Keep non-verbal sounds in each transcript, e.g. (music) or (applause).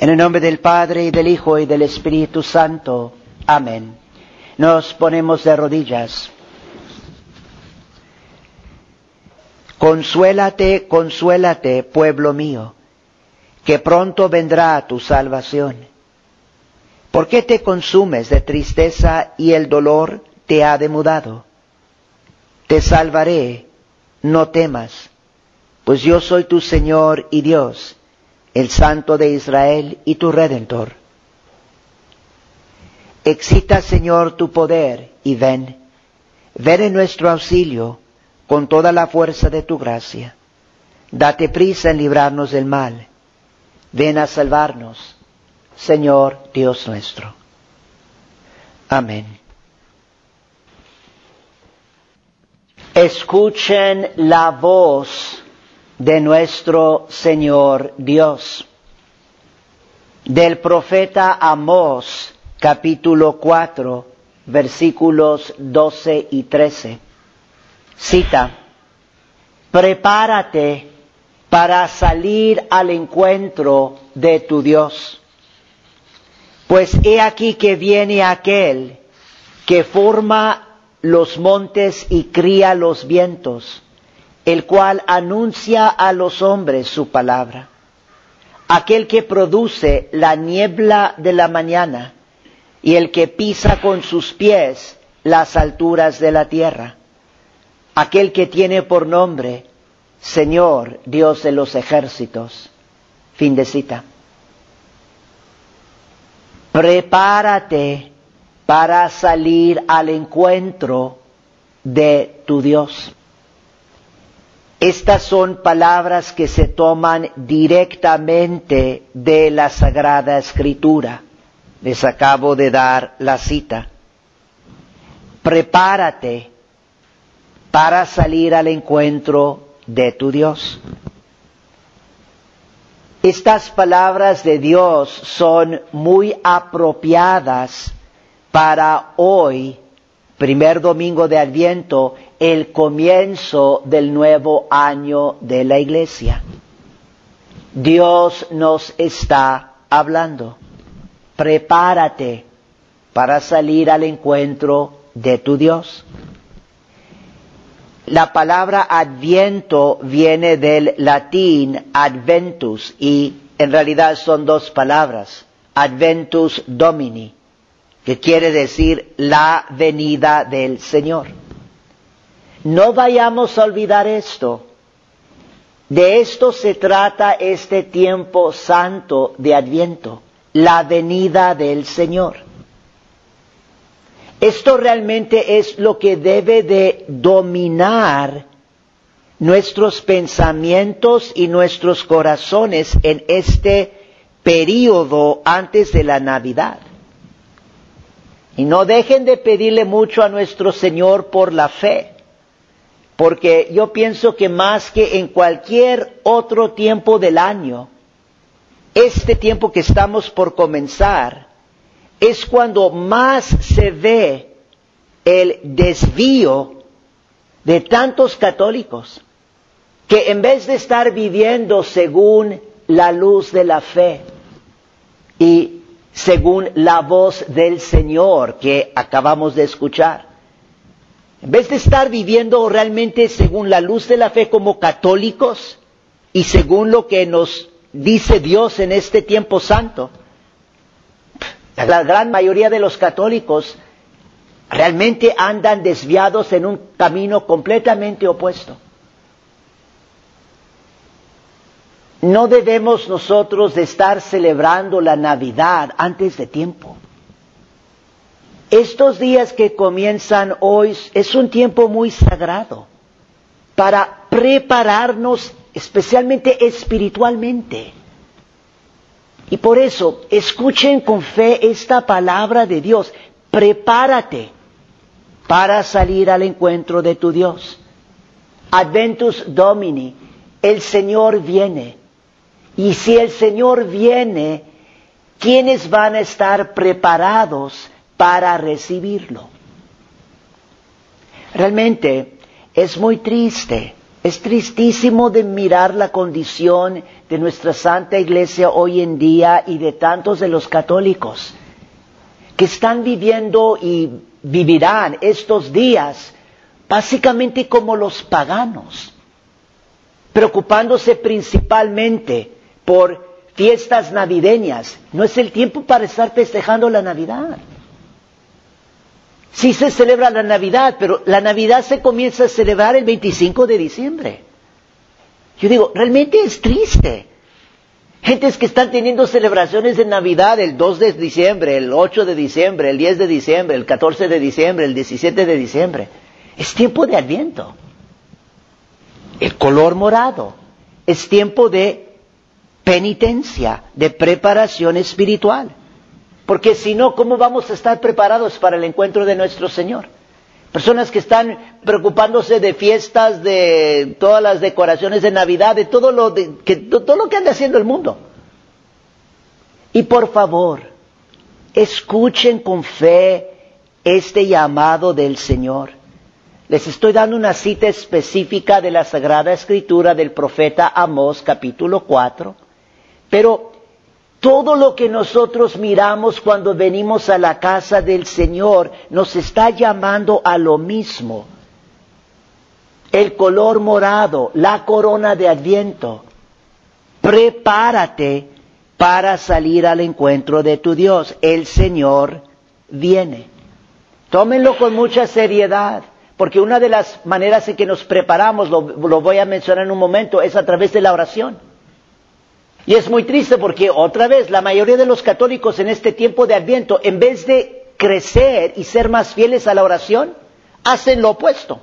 En el nombre del Padre y del Hijo y del Espíritu Santo. Amén. Nos ponemos de rodillas. Consuélate, consuélate, pueblo mío, que pronto vendrá tu salvación. ¿Por qué te consumes de tristeza y el dolor te ha demudado? Te salvaré, no temas, pues yo soy tu Señor y Dios el Santo de Israel y tu Redentor. Excita, Señor, tu poder y ven, ven en nuestro auxilio con toda la fuerza de tu gracia. Date prisa en librarnos del mal. Ven a salvarnos, Señor Dios nuestro. Amén. Escuchen la voz de nuestro Señor Dios. Del profeta Amós, capítulo 4, versículos 12 y 13. Cita, prepárate para salir al encuentro de tu Dios. Pues he aquí que viene aquel que forma los montes y cría los vientos el cual anuncia a los hombres su palabra. Aquel que produce la niebla de la mañana y el que pisa con sus pies las alturas de la tierra. Aquel que tiene por nombre Señor, Dios de los ejércitos. Fin de cita. Prepárate para salir al encuentro de tu Dios. Estas son palabras que se toman directamente de la Sagrada Escritura. Les acabo de dar la cita. Prepárate para salir al encuentro de tu Dios. Estas palabras de Dios son muy apropiadas para hoy primer domingo de Adviento, el comienzo del nuevo año de la iglesia. Dios nos está hablando. Prepárate para salir al encuentro de tu Dios. La palabra adviento viene del latín adventus y en realidad son dos palabras, adventus domini que quiere decir la venida del Señor. No vayamos a olvidar esto. De esto se trata este tiempo santo de Adviento, la venida del Señor. Esto realmente es lo que debe de dominar nuestros pensamientos y nuestros corazones en este periodo antes de la Navidad. Y no dejen de pedirle mucho a nuestro Señor por la fe, porque yo pienso que más que en cualquier otro tiempo del año, este tiempo que estamos por comenzar es cuando más se ve el desvío de tantos católicos que en vez de estar viviendo según la luz de la fe y según la voz del Señor que acabamos de escuchar. En vez de estar viviendo realmente según la luz de la fe como católicos y según lo que nos dice Dios en este tiempo santo, la gran mayoría de los católicos realmente andan desviados en un camino completamente opuesto. No debemos nosotros de estar celebrando la Navidad antes de tiempo. Estos días que comienzan hoy es un tiempo muy sagrado para prepararnos especialmente espiritualmente. Y por eso, escuchen con fe esta palabra de Dios. Prepárate para salir al encuentro de tu Dios. Adventus Domini, el Señor viene. Y si el Señor viene, ¿quiénes van a estar preparados para recibirlo? Realmente es muy triste Es tristísimo de mirar la condición de nuestra Santa Iglesia hoy en día y de tantos de los católicos que están viviendo y vivirán estos días básicamente como los paganos, preocupándose principalmente por fiestas navideñas. No es el tiempo para estar festejando la Navidad. Sí se celebra la Navidad, pero la Navidad se comienza a celebrar el 25 de diciembre. Yo digo, realmente es triste. Gentes que están teniendo celebraciones de Navidad el 2 de diciembre, el 8 de diciembre, el 10 de diciembre, el 14 de diciembre, el 17 de diciembre. Es tiempo de adviento. El color morado es tiempo de penitencia, de preparación espiritual. Porque si no, ¿cómo vamos a estar preparados para el encuentro de nuestro Señor? Personas que están preocupándose de fiestas, de todas las decoraciones de Navidad, de todo lo, que, todo lo que anda haciendo el mundo. Y por favor, escuchen con fe este llamado del Señor. Les estoy dando una cita específica de la Sagrada Escritura del profeta Amós capítulo 4, pero todo lo que nosotros miramos cuando venimos a la casa del Señor nos está llamando a lo mismo. El color morado, la corona de adviento. Prepárate para salir al encuentro de tu Dios. El Señor viene. Tómenlo con mucha seriedad, porque una de las maneras en que nos preparamos, lo, lo voy a mencionar en un momento, es a través de la oración. Y es muy triste porque otra vez la mayoría de los católicos en este tiempo de Adviento, en vez de crecer y ser más fieles a la oración, hacen lo opuesto.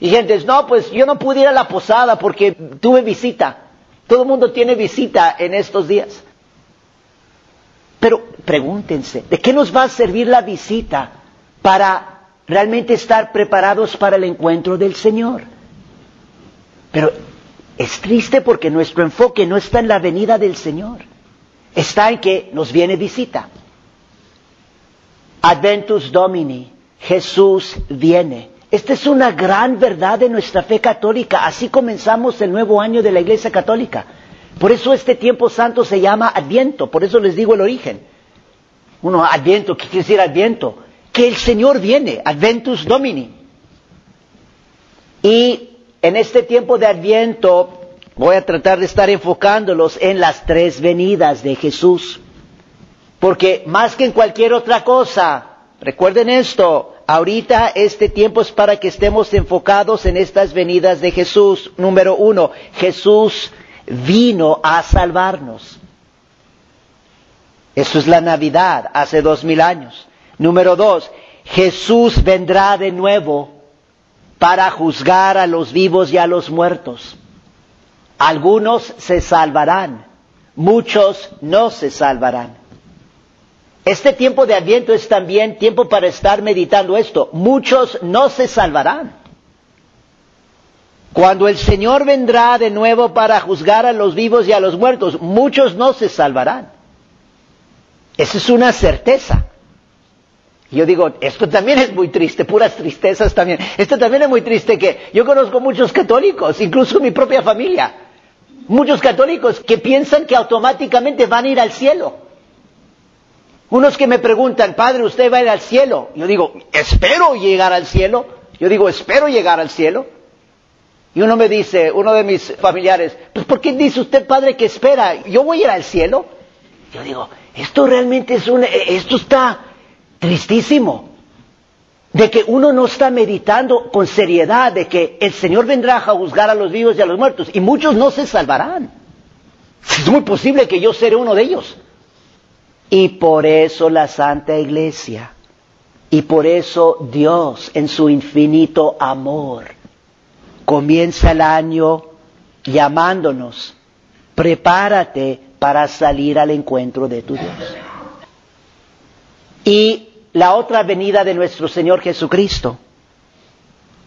Y gente, no, pues yo no pude ir a la posada porque tuve visita. Todo el mundo tiene visita en estos días. Pero pregúntense, ¿de qué nos va a servir la visita para realmente estar preparados para el encuentro del Señor? Pero es triste porque nuestro enfoque no está en la venida del Señor, está en que nos viene visita. Adventus Domini, Jesús viene. Esta es una gran verdad de nuestra fe católica. Así comenzamos el nuevo año de la Iglesia Católica. Por eso este tiempo santo se llama Adviento, por eso les digo el origen. Uno, Adviento, ¿qué quiere decir Adviento? Que el Señor viene, Adventus Domini. Y en este tiempo de Adviento voy a tratar de estar enfocándolos en las tres venidas de Jesús. Porque más que en cualquier otra cosa, recuerden esto, ahorita este tiempo es para que estemos enfocados en estas venidas de Jesús. Número uno, Jesús vino a salvarnos. Eso es la Navidad, hace dos mil años. Número dos, Jesús vendrá de nuevo para juzgar a los vivos y a los muertos. Algunos se salvarán, muchos no se salvarán. Este tiempo de Adviento es también tiempo para estar meditando esto. Muchos no se salvarán. Cuando el Señor vendrá de nuevo para juzgar a los vivos y a los muertos, muchos no se salvarán. Esa es una certeza. Yo digo, esto también es muy triste, puras tristezas también. Esto también es muy triste que yo conozco muchos católicos, incluso mi propia familia. Muchos católicos que piensan que automáticamente van a ir al cielo. Unos que me preguntan, padre, ¿usted va a ir al cielo? Yo digo, espero llegar al cielo. Yo digo, espero llegar al cielo. Y uno me dice, uno de mis familiares, pues ¿por qué dice usted, padre, que espera? ¿Yo voy a ir al cielo? Yo digo, esto realmente es un, esto está tristísimo, de que uno no está meditando con seriedad de que el Señor vendrá a juzgar a los vivos y a los muertos, y muchos no se salvarán. Es muy posible que yo seré uno de ellos. Y por eso la Santa Iglesia, y por eso Dios en su infinito amor, comienza el año llamándonos, prepárate para salir al encuentro de tu Dios. Y la otra venida de nuestro Señor Jesucristo.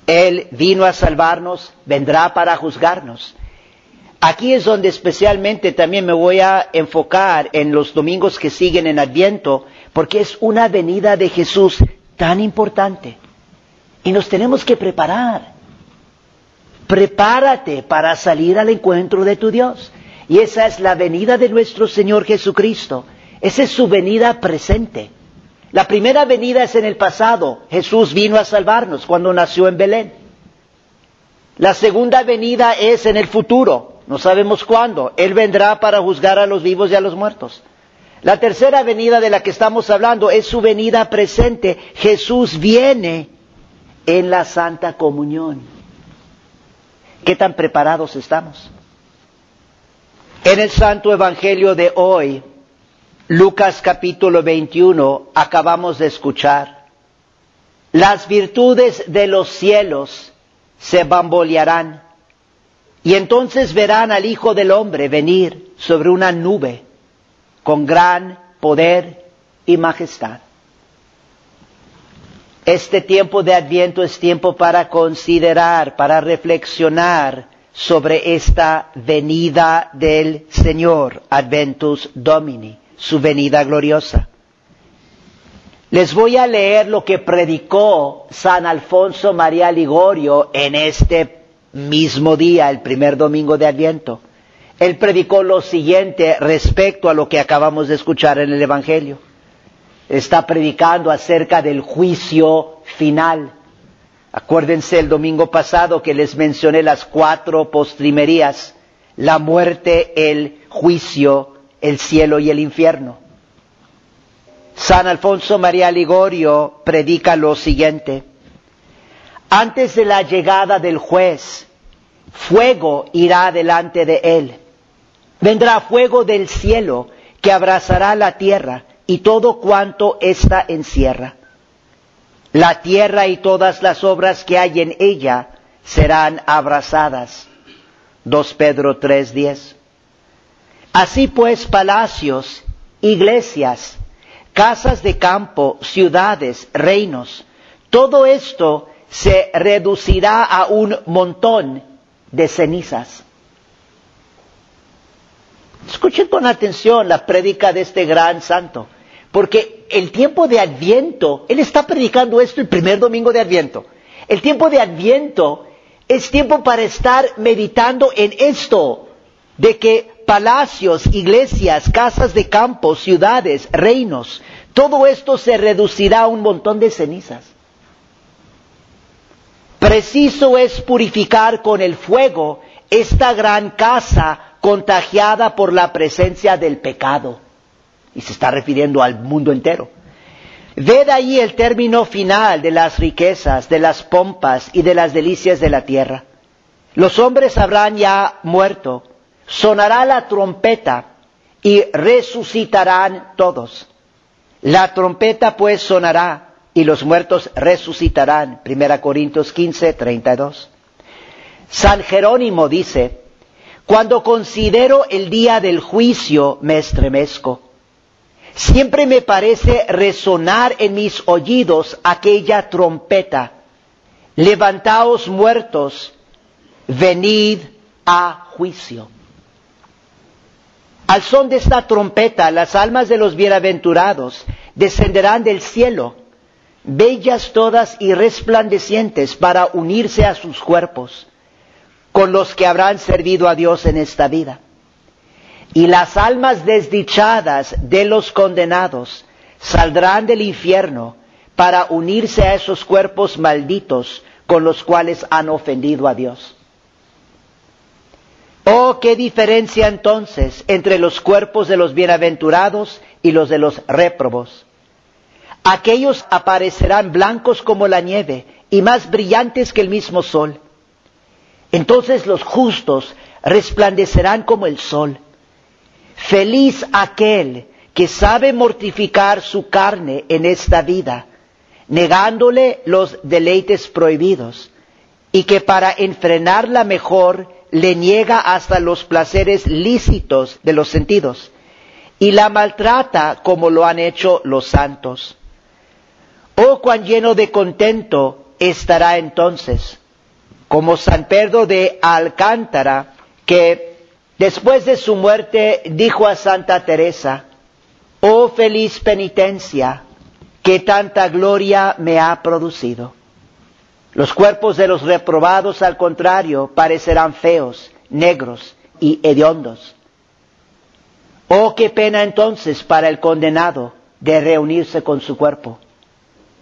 Él vino a salvarnos, vendrá para juzgarnos. Aquí es donde especialmente también me voy a enfocar en los domingos que siguen en Adviento, porque es una venida de Jesús tan importante. Y nos tenemos que preparar. Prepárate para salir al encuentro de tu Dios. Y esa es la venida de nuestro Señor Jesucristo. Esa es su venida presente. La primera venida es en el pasado. Jesús vino a salvarnos cuando nació en Belén. La segunda venida es en el futuro. No sabemos cuándo. Él vendrá para juzgar a los vivos y a los muertos. La tercera venida de la que estamos hablando es su venida presente. Jesús viene en la Santa Comunión. ¿Qué tan preparados estamos? En el Santo Evangelio de hoy, Lucas capítulo 21, acabamos de escuchar, las virtudes de los cielos se bambolearán y entonces verán al Hijo del Hombre venir sobre una nube con gran poder y majestad. Este tiempo de Adviento es tiempo para considerar, para reflexionar sobre esta venida del Señor, Adventus Domini, su venida gloriosa. Les voy a leer lo que predicó San Alfonso María Ligorio en este mismo día, el primer domingo de Adviento él predicó lo siguiente respecto a lo que acabamos de escuchar en el Evangelio. Está predicando acerca del juicio final. Acuérdense el domingo pasado que les mencioné las cuatro postrimerías, la muerte, el juicio, el cielo y el infierno. San Alfonso María Ligorio predica lo siguiente. Antes de la llegada del juez, fuego irá delante de él Vendrá fuego del cielo que abrazará la tierra y todo cuanto ésta encierra. La tierra y todas las obras que hay en ella serán abrazadas. 2 Pedro 3:10. Así pues, palacios, iglesias, casas de campo, ciudades, reinos, todo esto se reducirá a un montón de cenizas. Escuchen con atención la prédica de este gran santo, porque el tiempo de Adviento, él está predicando esto el primer domingo de Adviento. El tiempo de Adviento es tiempo para estar meditando en esto, de que palacios, iglesias, casas de campo, ciudades, reinos, todo esto se reducirá a un montón de cenizas. Preciso es purificar con el fuego esta gran casa contagiada por la presencia del pecado. Y se está refiriendo al mundo entero. Ved ahí el término final de las riquezas, de las pompas y de las delicias de la tierra. Los hombres habrán ya muerto, sonará la trompeta y resucitarán todos. La trompeta pues sonará y los muertos resucitarán. Primera Corintios 15, 32. San Jerónimo dice, cuando considero el día del juicio me estremezco. Siempre me parece resonar en mis oídos aquella trompeta. Levantaos muertos, venid a juicio. Al son de esta trompeta, las almas de los bienaventurados descenderán del cielo, bellas todas y resplandecientes para unirse a sus cuerpos con los que habrán servido a Dios en esta vida. Y las almas desdichadas de los condenados saldrán del infierno para unirse a esos cuerpos malditos con los cuales han ofendido a Dios. Oh, qué diferencia entonces entre los cuerpos de los bienaventurados y los de los réprobos. Aquellos aparecerán blancos como la nieve y más brillantes que el mismo sol entonces los justos resplandecerán como el sol. Feliz aquel que sabe mortificar su carne en esta vida, negándole los deleites prohibidos, y que para enfrenarla mejor le niega hasta los placeres lícitos de los sentidos, y la maltrata como lo han hecho los santos. Oh, cuán lleno de contento estará entonces como San Pedro de Alcántara, que después de su muerte dijo a Santa Teresa, oh feliz penitencia que tanta gloria me ha producido. Los cuerpos de los reprobados, al contrario, parecerán feos, negros y hediondos. Oh, qué pena entonces para el condenado de reunirse con su cuerpo.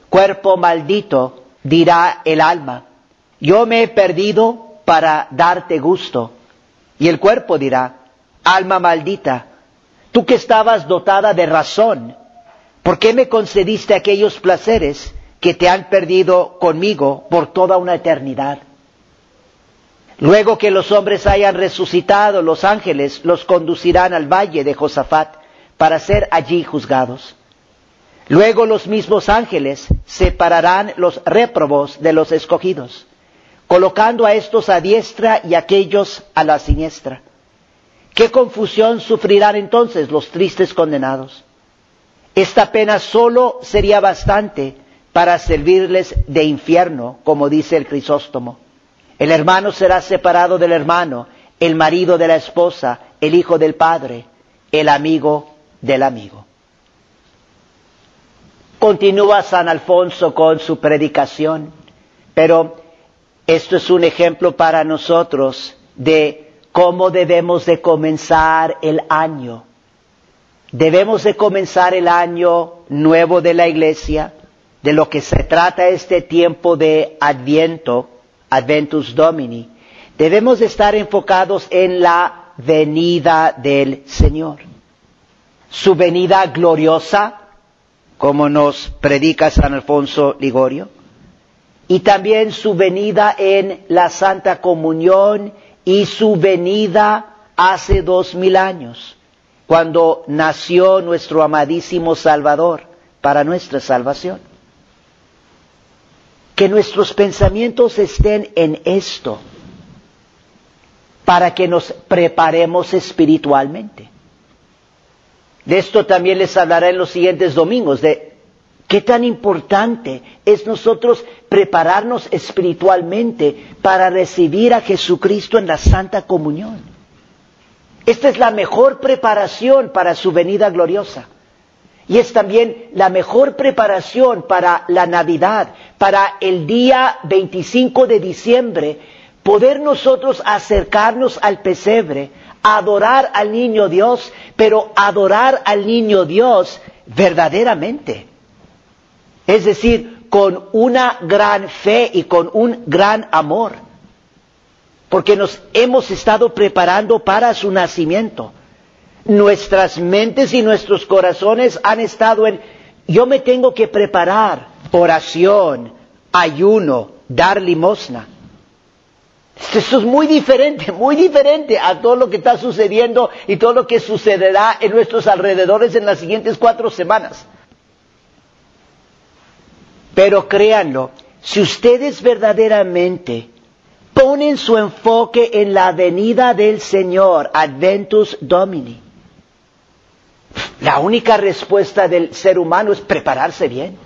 Cuerpo maldito, dirá el alma, yo me he perdido para darte gusto. Y el cuerpo dirá, alma maldita, tú que estabas dotada de razón, ¿por qué me concediste aquellos placeres que te han perdido conmigo por toda una eternidad? Luego que los hombres hayan resucitado, los ángeles los conducirán al valle de Josafat para ser allí juzgados. Luego los mismos ángeles separarán los réprobos de los escogidos, colocando a estos a diestra y aquellos a la siniestra. ¿Qué confusión sufrirán entonces los tristes condenados? Esta pena solo sería bastante para servirles de infierno, como dice el Crisóstomo. El hermano será separado del hermano, el marido de la esposa, el hijo del padre, el amigo del amigo. Continúa San Alfonso con su predicación, pero esto es un ejemplo para nosotros de cómo debemos de comenzar el año. Debemos de comenzar el año nuevo de la iglesia, de lo que se trata este tiempo de Adviento, Adventus Domini, debemos de estar enfocados en la venida del Señor. Su venida gloriosa, como nos predica San Alfonso Ligorio, y también su venida en la Santa Comunión y su venida hace dos mil años, cuando nació nuestro amadísimo Salvador para nuestra salvación que nuestros pensamientos estén en esto, para que nos preparemos espiritualmente. De esto también les hablaré en los siguientes domingos, de qué tan importante es nosotros prepararnos espiritualmente para recibir a Jesucristo en la Santa Comunión. Esta es la mejor preparación para su venida gloriosa. Y es también la mejor preparación para la Navidad, para el día 25 de diciembre, poder nosotros acercarnos al pesebre, adorar al niño Dios, pero adorar al niño Dios verdaderamente. Es decir, con una gran fe y con un gran amor. Porque nos hemos estado preparando para su nacimiento nuestras mentes y nuestros corazones han estado en, yo me tengo que preparar, oración, ayuno, dar limosna. Esto es muy diferente, (laughs) muy diferente a todo lo que está sucediendo y todo lo que sucederá en nuestros alrededores en las siguientes cuatro semanas. Pero créanlo, si ustedes verdaderamente ponen su enfoque en la venida del Señor, Adventus Domini, la única respuesta del ser humano es prepararse bien.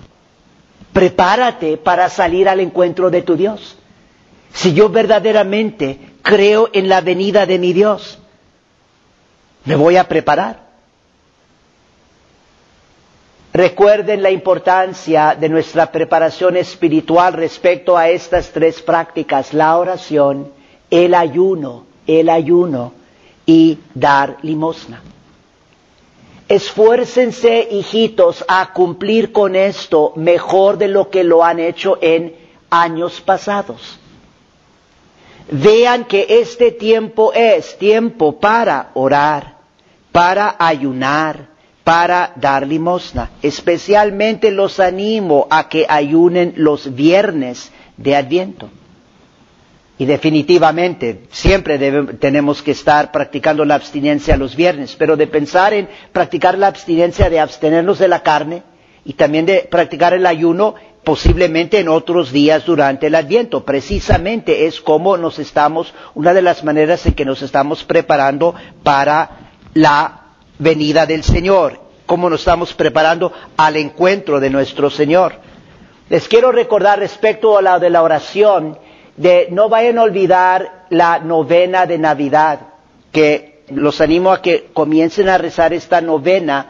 Prepárate para salir al encuentro de tu Dios. Si yo verdaderamente creo en la venida de mi Dios, me voy a preparar. Recuerden la importancia de nuestra preparación espiritual respecto a estas tres prácticas, la oración, el ayuno, el ayuno y dar limosna. Esfuércense, hijitos, a cumplir con esto mejor de lo que lo han hecho en años pasados. Vean que este tiempo es tiempo para orar, para ayunar, para dar limosna. Especialmente los animo a que ayunen los viernes de Adviento. Y definitivamente, siempre tenemos que estar practicando la abstinencia los viernes, pero de pensar en practicar la abstinencia de abstenernos de la carne y también de practicar el ayuno posiblemente en otros días durante el Adviento. Precisamente es como nos estamos, una de las maneras en que nos estamos preparando para la venida del Señor, cómo nos estamos preparando al encuentro de nuestro Señor. Les quiero recordar respecto a la de la oración, de no vayan a olvidar la novena de Navidad, que los animo a que comiencen a rezar esta novena,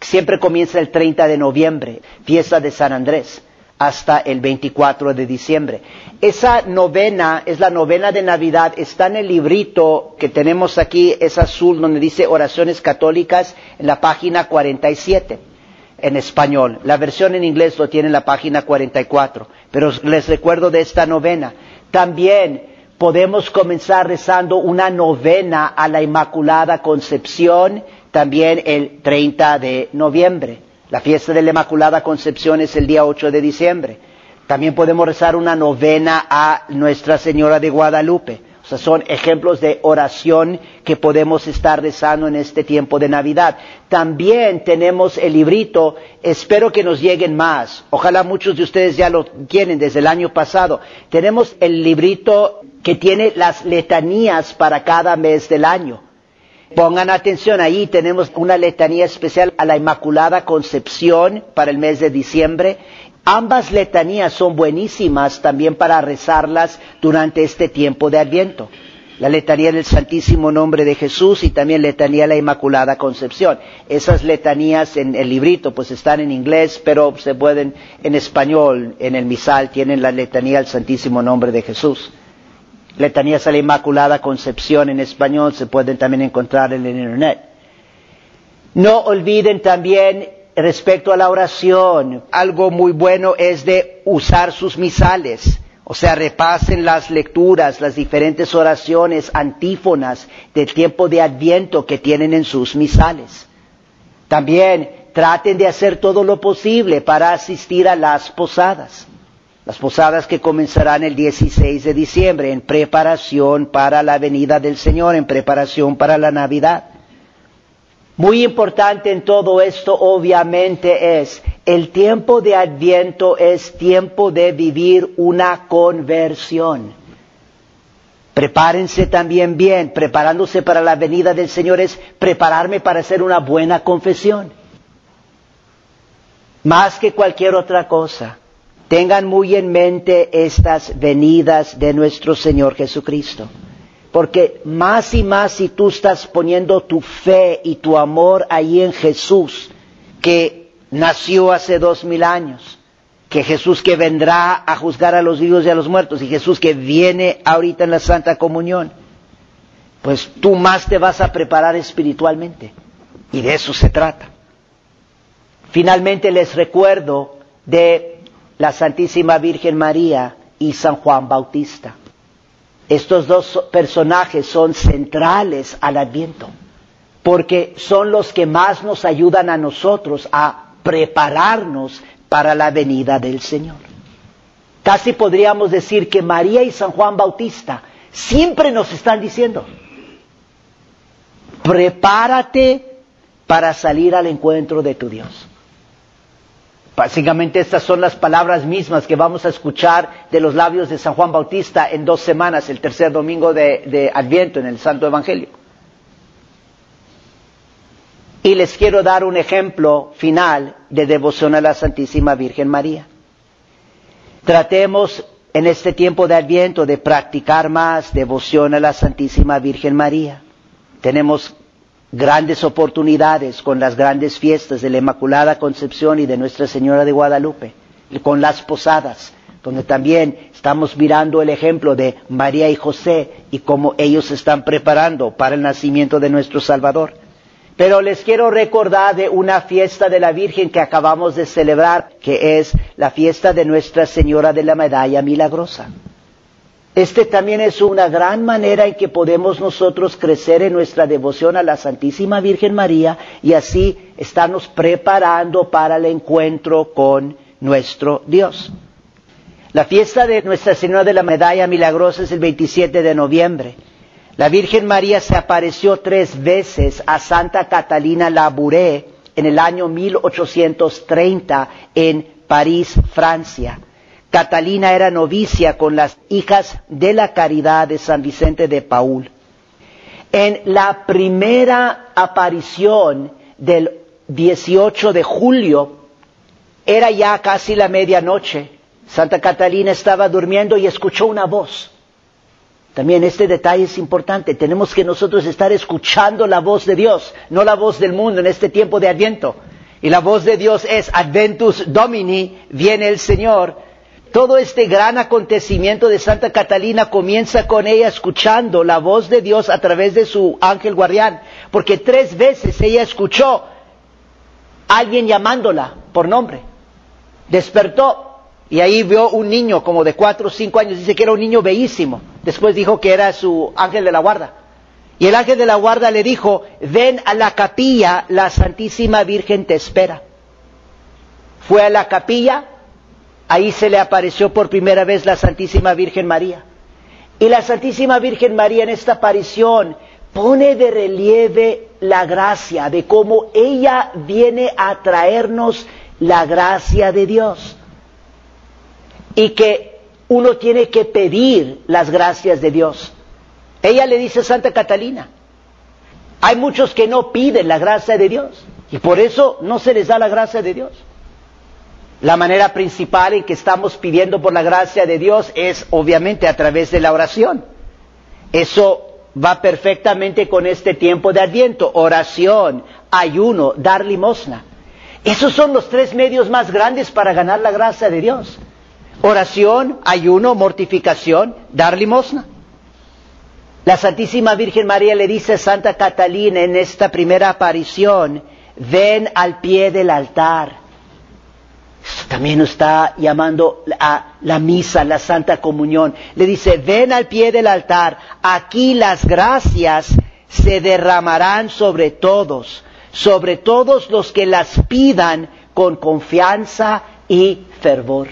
siempre comienza el 30 de noviembre, fiesta de San Andrés, hasta el 24 de diciembre. Esa novena es la novena de Navidad, está en el librito que tenemos aquí, es azul, donde dice oraciones católicas, en la página 47, en español. La versión en inglés lo tiene en la página 44, pero les recuerdo de esta novena. También podemos comenzar rezando una novena a la Inmaculada Concepción, también el 30 de noviembre. La fiesta de la Inmaculada Concepción es el día 8 de diciembre. También podemos rezar una novena a Nuestra Señora de Guadalupe. O sea, son ejemplos de oración que podemos estar rezando en este tiempo de Navidad. También tenemos el librito, espero que nos lleguen más. Ojalá muchos de ustedes ya lo tienen desde el año pasado. Tenemos el librito que tiene las letanías para cada mes del año. Pongan atención, ahí tenemos una letanía especial a la Inmaculada Concepción para el mes de diciembre Ambas letanías son buenísimas también para rezarlas durante este tiempo de Adviento. La letanía del Santísimo Nombre de Jesús y también letanía de la Inmaculada Concepción. Esas letanías en el librito pues están en inglés, pero se pueden en español, en el misal tienen la letanía del Santísimo Nombre de Jesús. Letanías a la Inmaculada Concepción en español se pueden también encontrar en el Internet. No olviden también respecto a la oración, algo muy bueno es de usar sus misales. O sea, repasen las lecturas, las diferentes oraciones, antífonas del tiempo de Adviento que tienen en sus misales. También traten de hacer todo lo posible para asistir a las posadas. Las posadas que comenzarán el 16 de diciembre en preparación para la venida del Señor, en preparación para la Navidad. Muy importante en todo esto obviamente es, el tiempo de Adviento es tiempo de vivir una conversión. Prepárense también bien, preparándose para la venida del Señor es prepararme para hacer una buena confesión. Más que cualquier otra cosa, tengan muy en mente estas venidas de nuestro Señor Jesucristo. Porque más y más si tú estás poniendo tu fe y tu amor ahí en Jesús, que nació hace dos mil años, que Jesús que vendrá a juzgar a los vivos y a los muertos, y Jesús que viene ahorita en la Santa Comunión, pues tú más te vas a preparar espiritualmente. Y de eso se trata. Finalmente les recuerdo de la Santísima Virgen María y San Juan Bautista. Estos dos personajes son centrales al adviento, porque son los que más nos ayudan a nosotros a prepararnos para la venida del Señor. Casi podríamos decir que María y San Juan Bautista siempre nos están diciendo, prepárate para salir al encuentro de tu Dios. Básicamente estas son las palabras mismas que vamos a escuchar de los labios de San Juan Bautista en dos semanas, el tercer domingo de, Adviento en el Santo Evangelio. Y les quiero dar un ejemplo final de devoción a la Santísima Virgen María. Tratemos en este tiempo de Adviento de practicar más devoción a la Santísima Virgen María. Tenemos grandes oportunidades con las grandes fiestas de la Inmaculada Concepción y de Nuestra Señora de Guadalupe, con las posadas, donde también estamos mirando el ejemplo de María y José y cómo ellos se están preparando para el nacimiento de nuestro Salvador. Pero les quiero recordar de una fiesta de la Virgen que acabamos de celebrar, que es la fiesta de Nuestra Señora de la Medalla Milagrosa. Este también es una gran manera en que podemos nosotros crecer en nuestra devoción a la Santísima Virgen María y así estarnos preparando para el encuentro con nuestro Dios. La fiesta de Nuestra Señora de la Medalla Milagrosa es el 27 de noviembre. La Virgen María se apareció tres veces a Santa Catalina Labouré en el año 1830 en París, Francia. Catalina era novicia con las hijas de la caridad de San Vicente de Paul. En la primera aparición del 18 de julio, era ya casi la medianoche. Santa Catalina estaba durmiendo y escuchó una voz. También este detalle es importante. Tenemos que nosotros estar escuchando la voz de Dios, no la voz del mundo en este tiempo de Adviento. Y la voz de Dios es Adventus Domini, viene el Señor todo este gran acontecimiento de Santa Catalina comienza con ella escuchando la voz de Dios a través de su ángel guardián, porque tres veces ella escuchó a alguien llamándola por nombre. Despertó y ahí vio un niño como de cuatro o cinco años, dice que era un niño bellísimo. Después dijo que era su ángel de la guarda. Y el ángel de la guarda le dijo, ven a la capilla, la Santísima Virgen te espera. Fue a la capilla, ahí se le apareció por primera vez la Santísima Virgen María. Y la Santísima Virgen María en esta aparición pone de relieve la gracia, de cómo ella viene a traernos la gracia de Dios y que uno tiene que pedir las gracias de Dios. Ella le dice a Santa Catalina, hay muchos que no piden la gracia de Dios y por eso no se les da la gracia de Dios. La manera principal en que estamos pidiendo por la gracia de Dios es obviamente a través de la oración. Eso va perfectamente con este tiempo de adviento, oración, ayuno, dar limosna. Esos son los tres medios más grandes para ganar la gracia de Dios oración, ayuno, mortificación, dar limosna. La Santísima Virgen María le dice a Santa Catalina en esta primera aparición, ven al pie del altar. También nos está llamando a la misa, la Santa Comunión. Le dice, ven al pie del altar, aquí las gracias se derramarán sobre todos, sobre todos los que las pidan con confianza y fervor.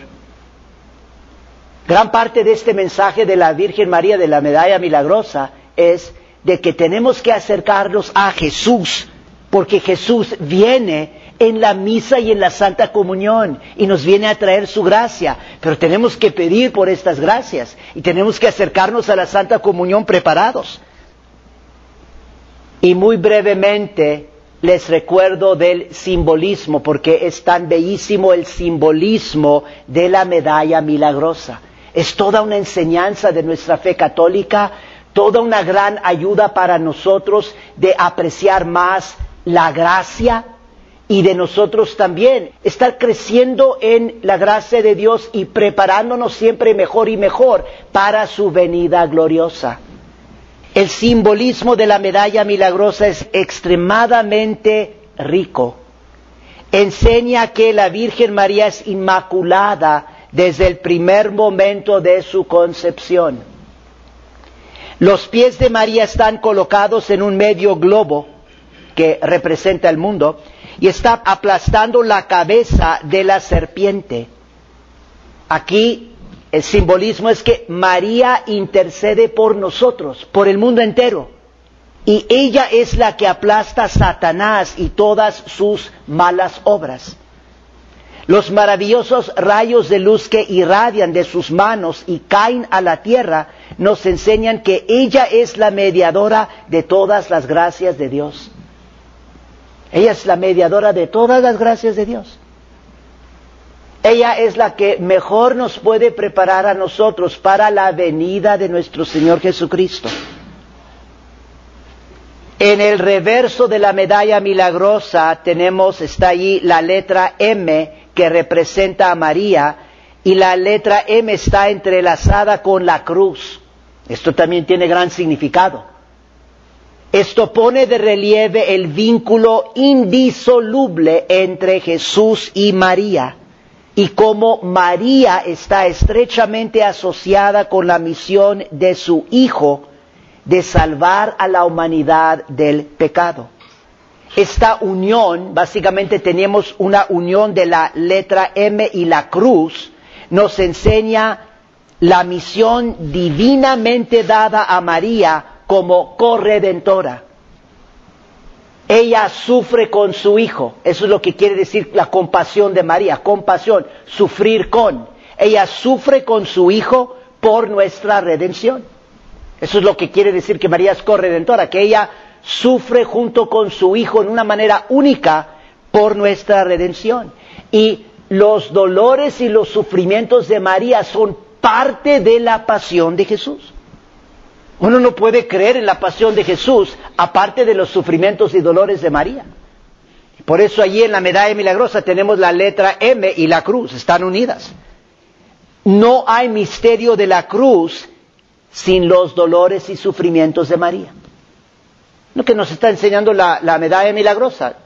Gran parte de este mensaje de la Virgen María de la medalla milagrosa es de que tenemos que acercarnos a Jesús, porque Jesús viene en la misa y en la Santa Comunión y nos viene a traer su gracia, pero tenemos que pedir por estas gracias y tenemos que acercarnos a la Santa Comunión preparados. Y muy brevemente les recuerdo del simbolismo, porque es tan bellísimo el simbolismo de la medalla milagrosa. Es toda una enseñanza de nuestra fe católica, toda una gran ayuda para nosotros de apreciar más la gracia y de nosotros también estar creciendo en la gracia de Dios y preparándonos siempre mejor y mejor para su venida gloriosa. El simbolismo de la medalla milagrosa es extremadamente rico. Enseña que la Virgen María es inmaculada desde el primer momento de su concepción. Los pies de María están colocados en un medio globo que representa el mundo y está aplastando la cabeza de la serpiente. Aquí el simbolismo es que María intercede por nosotros, por el mundo entero. Y ella es la que aplasta a Satanás y todas sus malas obras. Los maravillosos rayos de luz que irradian de sus manos y caen a la tierra nos enseñan que ella es la mediadora de todas las gracias de Dios. Ella es la mediadora de todas las gracias de Dios. Ella es la que mejor nos puede preparar a nosotros para la venida de nuestro Señor Jesucristo. En el reverso de la medalla milagrosa tenemos, está allí la letra M que representa a María y la letra M está entrelazada con la cruz. Esto también tiene gran significado. Esto pone de relieve el vínculo indisoluble entre Jesús y María y cómo María está estrechamente asociada con la misión de su Hijo de salvar a la humanidad del pecado. Esta unión, básicamente tenemos una unión de la letra M y la cruz, nos enseña la misión divinamente dada a María como corredentora. Ella sufre con su hijo, eso es lo que quiere decir la compasión de María, compasión, sufrir con. Ella sufre con su hijo por nuestra redención. Eso es lo que quiere decir que María es corredentora, que ella sufre junto con su Hijo en una manera única por nuestra redención. Y los dolores y los sufrimientos de María son parte de la pasión de Jesús. Uno no puede creer en la pasión de Jesús aparte de los sufrimientos y dolores de María. Por eso allí en la medalla milagrosa tenemos la letra M y la cruz, están unidas. No hay misterio de la cruz sin los dolores y sufrimientos de María. Lo que nos está enseñando la, la medalla milagrosa.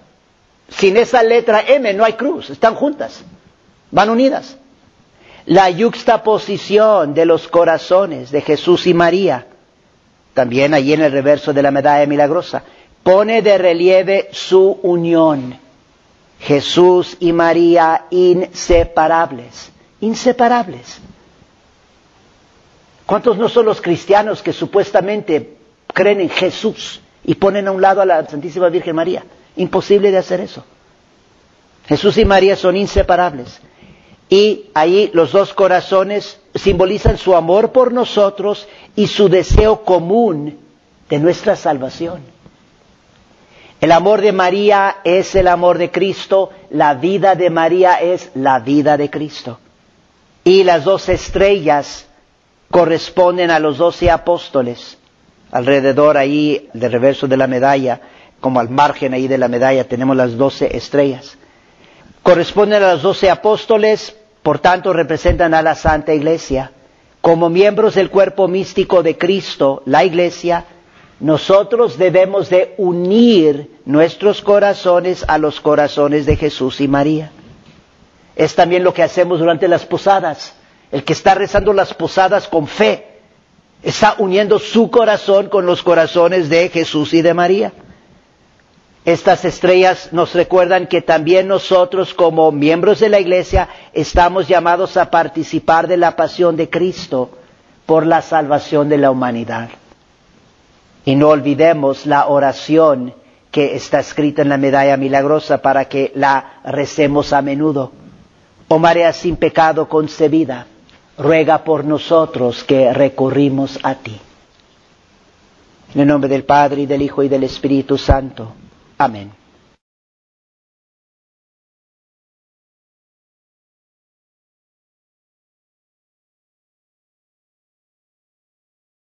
Sin esa letra M no hay cruz, están juntas, van unidas. La yuxtaposición de los corazones de Jesús y María, también allí en el reverso de la medalla milagrosa, pone de relieve su unión. Jesús y María inseparables, inseparables. ¿Cuántos no son los cristianos que supuestamente creen en Jesús y ponen a un lado a la Santísima Virgen María? Imposible de hacer eso. Jesús y María son inseparables. Y ahí los dos corazones simbolizan su amor por nosotros y su deseo común de nuestra salvación. El amor de María es el amor de Cristo, la vida de María es la vida de Cristo. Y las dos estrellas corresponden a los doce apóstoles. Alrededor ahí, del reverso de la medalla, como al margen ahí de la medalla, tenemos las doce estrellas. Corresponden a los doce apóstoles, por tanto representan a la Santa Iglesia. Como miembros del cuerpo místico de Cristo, la Iglesia, nosotros debemos de unir nuestros corazones a los corazones de Jesús y María. Es también lo que hacemos durante las posadas. El que está rezando las posadas con fe está uniendo su corazón con los corazones de Jesús y de María. Estas estrellas nos recuerdan que también nosotros como miembros de la Iglesia estamos llamados a participar de la pasión de Cristo por la salvación de la humanidad. Y no olvidemos la oración que está escrita en la medalla milagrosa para que la recemos a menudo. Oh María sin pecado concebida ruega por nosotros que recurrimos a ti. En el nombre del Padre y del Hijo y del Espíritu Santo. Amén.